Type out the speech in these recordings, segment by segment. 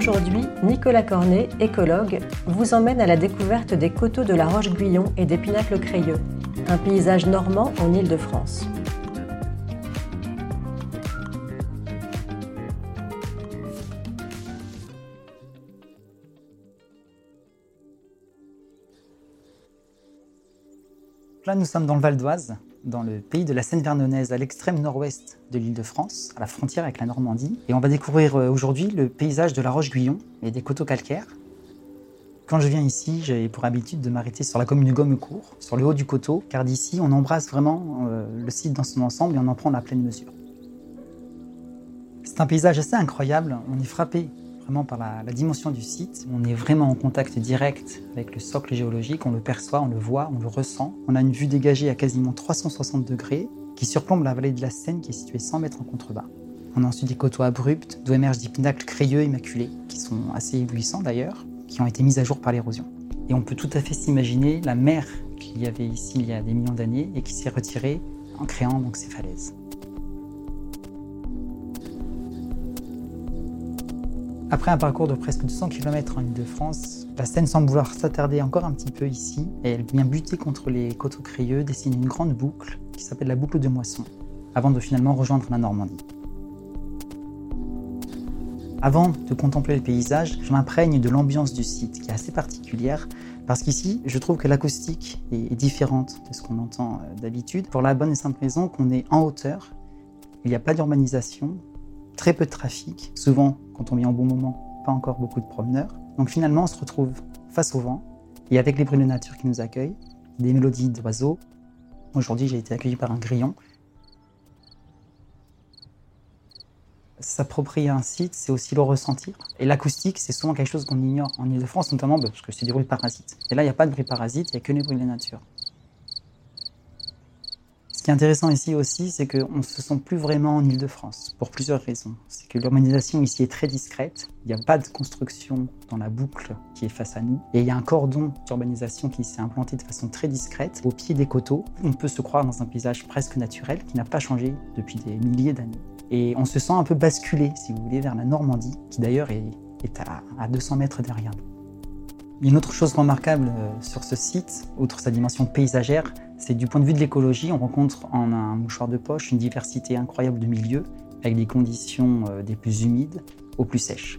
Aujourd'hui, Nicolas Cornet, écologue, vous emmène à la découverte des coteaux de la Roche-Guyon et des Pinacles Crayeux, un paysage normand en Île-de-France. Là, nous sommes dans le Val d'Oise, dans le pays de la Seine-Vernonnaise, à l'extrême nord-ouest de l'île de France, à la frontière avec la Normandie. Et on va découvrir euh, aujourd'hui le paysage de la Roche-Guyon et des coteaux calcaires. Quand je viens ici, j'ai pour habitude de m'arrêter sur la commune de Gommecourt, sur le haut du coteau, car d'ici, on embrasse vraiment euh, le site dans son ensemble et on en prend la pleine mesure. C'est un paysage assez incroyable, on est frappé vraiment par la, dimension du site. On est vraiment en contact direct avec le socle géologique, on le perçoit, on le voit, on le ressent. On a une vue dégagée à quasiment 360 degrés qui surplombe la vallée de la Seine qui est située 100 mètres en contrebas. On a ensuite des coteaux abrupts d'où émergent des pinacles crayeux immaculés, qui sont assez éblouissants d'ailleurs, qui ont été mis à jour par l'érosion. Et on peut tout à fait s'imaginer la mer qu'il y avait ici il y a des millions d'années et qui s'est retirée en créant donc ces falaises. Après un parcours de presque 200 km en Ile-de-France, la Seine semble vouloir s'attarder encore un petit peu ici et elle vient buter contre les coteaux crayeux, dessine une grande boucle qui s'appelle la boucle de Moisson, avant de finalement rejoindre la Normandie. Avant de contempler le paysage, je m'imprègne de l'ambiance du site qui est assez particulière parce qu'ici, je trouve que l'acoustique est différente de ce qu'on entend euh, d'habitude pour la bonne et simple raison qu'on est en hauteur, il n'y a pas d'urbanisation, très peu de trafic, souvent quand on vient au bon moment, pas encore beaucoup de promeneurs. Donc finalement, on se retrouve face au vent et avec les bruits de nature qui nous accueillent, des mélodies d'oiseaux. Aujourd'hui, j'ai été accueilli par un grillon. S'approprier un site, c'est aussi le ressentir. Et l'acoustique, c'est souvent quelque chose qu'on ignore en Ile-de-France, notamment parce que c'est des bruits parasites. Et là, il n'y a pas de bruits parasites, il n'y a que les bruits de la nature. Ce qui est intéressant ici aussi, c'est qu'on ne se sent plus vraiment en Ile-de-France, pour plusieurs raisons. C'est que l'urbanisation ici est très discrète, il n'y a pas de construction dans la boucle qui est face à nous, et il y a un cordon d'urbanisation qui s'est implanté de façon très discrète au pied des coteaux. On peut se croire dans un paysage presque naturel qui n'a pas changé depuis des milliers d'années. Et on se sent un peu basculé, si vous voulez, vers la Normandie, qui d'ailleurs est, à, à 200 mètres derrière nous. Une autre chose remarquable euh, sur ce site, outre sa dimension paysagère, c'est du point de vue de l'écologie, on rencontre en un mouchoir de poche une diversité incroyable de milieux, avec des conditions euh, des plus humides aux plus sèches.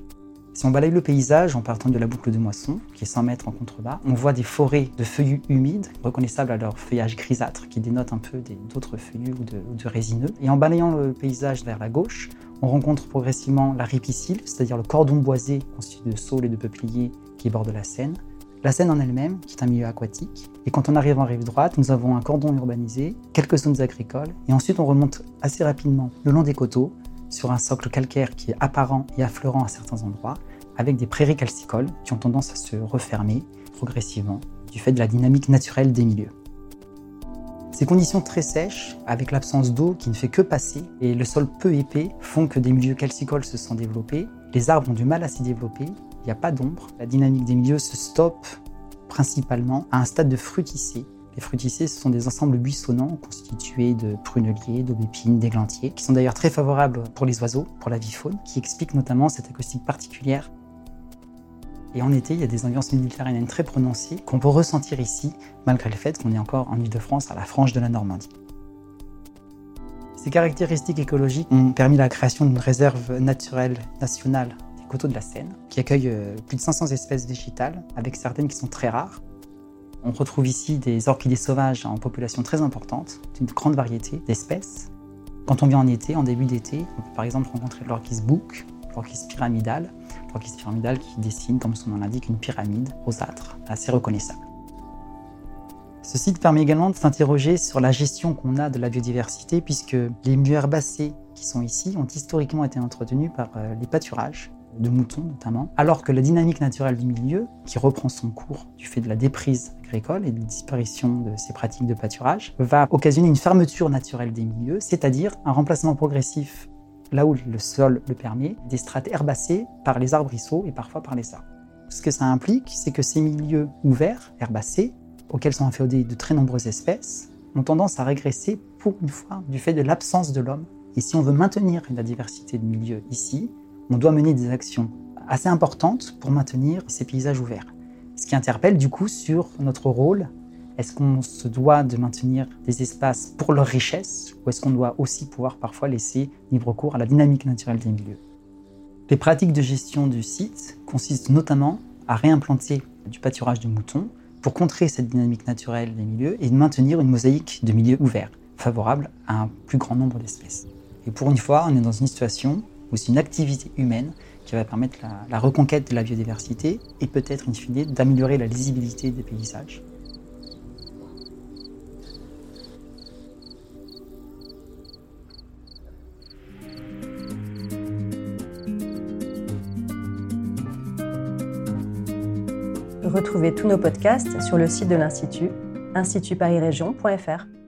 Si on balaye le paysage en partant de la boucle de moisson, qui est 100 mètres en contrebas, on voit des forêts de feuillus humides, reconnaissables à leur feuillage grisâtre, qui dénote un peu d'autres feuillus ou de, de, résineux. Et en balayant le paysage vers la gauche, on rencontre progressivement la ripicile, c'est-à-dire le cordon boisé constitué de saules et de peupliers qui borde la Seine, la Seine en elle-même, qui est un milieu aquatique. Et quand on arrive en rive droite, nous avons un cordon urbanisé, quelques zones agricoles, et ensuite on remonte assez rapidement le long des coteaux, sur un socle calcaire qui est apparent et affleurant à certains endroits, avec des prairies calcicoles qui ont tendance à se refermer progressivement du fait de la dynamique naturelle des milieux. Ces conditions très sèches, avec l'absence d'eau qui ne fait que passer et le sol peu épais, font que des milieux calcicoles se sont développés. Les arbres ont du mal à s'y développer il n'y a pas d'ombre. La dynamique des milieux se stoppe principalement à un stade de fruticée. Les fruticées, ce sont des ensembles buissonnants constitués de pruneliers, d'aubépines, d'églantiers, qui sont d'ailleurs très favorables pour les oiseaux, pour la vie faune, qui expliquent notamment cette acoustique particulière. Et en été, il y a des ambiances méditerranéennes très prononcées qu'on peut ressentir ici, malgré le fait qu'on est encore en Ile-de-France, à la frange de la Normandie. Ces caractéristiques écologiques ont permis la création d'une réserve naturelle nationale coteaux de la Seine, qui accueille euh, plus de 500 espèces végétales, avec certaines qui sont très rares. On retrouve ici des orchidées sauvages en population très importante, d'une grande variété d'espèces. Quand on vient en été, en début d'été, on peut par exemple rencontrer l'orchis bouc, l'orchis pyramidale, l'orchis pyramidale qui dessine, comme son nom l'indique, une pyramide rosâtre, assez reconnaissable. Ce site permet également de s'interroger sur la gestion qu'on a de la biodiversité, puisque les milieux herbacés qui sont ici ont historiquement été entretenus par euh, les pâturages, de moutons notamment, alors que la dynamique naturelle du milieu, qui reprend son cours du fait de la déprise agricole et de la disparition de ces pratiques de pâturage, va occasionner une fermeture naturelle des milieux, c'est-à-dire un remplacement progressif, là où le sol le permet, des strates herbacées par les arbrisseaux et parfois par les arbres. Ce que ça implique, c'est que ces milieux ouverts, herbacés, auxquels sont inféodées de très nombreuses espèces, ont tendance à régresser pour une fois du fait de l'absence de l'homme. Et si on veut maintenir la diversité de milieux ici, on doit mener des actions assez importantes pour maintenir ces paysages ouverts. Ce qui interpelle du coup sur notre rôle. Est-ce qu'on se doit de maintenir des espaces pour leur richesse ou est-ce qu'on doit aussi pouvoir parfois laisser libre cours à la dynamique naturelle des milieux? Les pratiques de gestion du site consistent notamment à réimplanter du pâturage de moutons pour contrer cette dynamique naturelle des milieux et de maintenir une mosaïque de milieux ouverts, favorable à un plus grand nombre d'espèces. Et pour une fois, on est dans une situation c'est une activité humaine qui va permettre la, la reconquête de la biodiversité et peut-être, in fine, d'améliorer la lisibilité des paysages. Retrouvez tous nos podcasts sur le site de l'Institut, institutparisrégion.fr.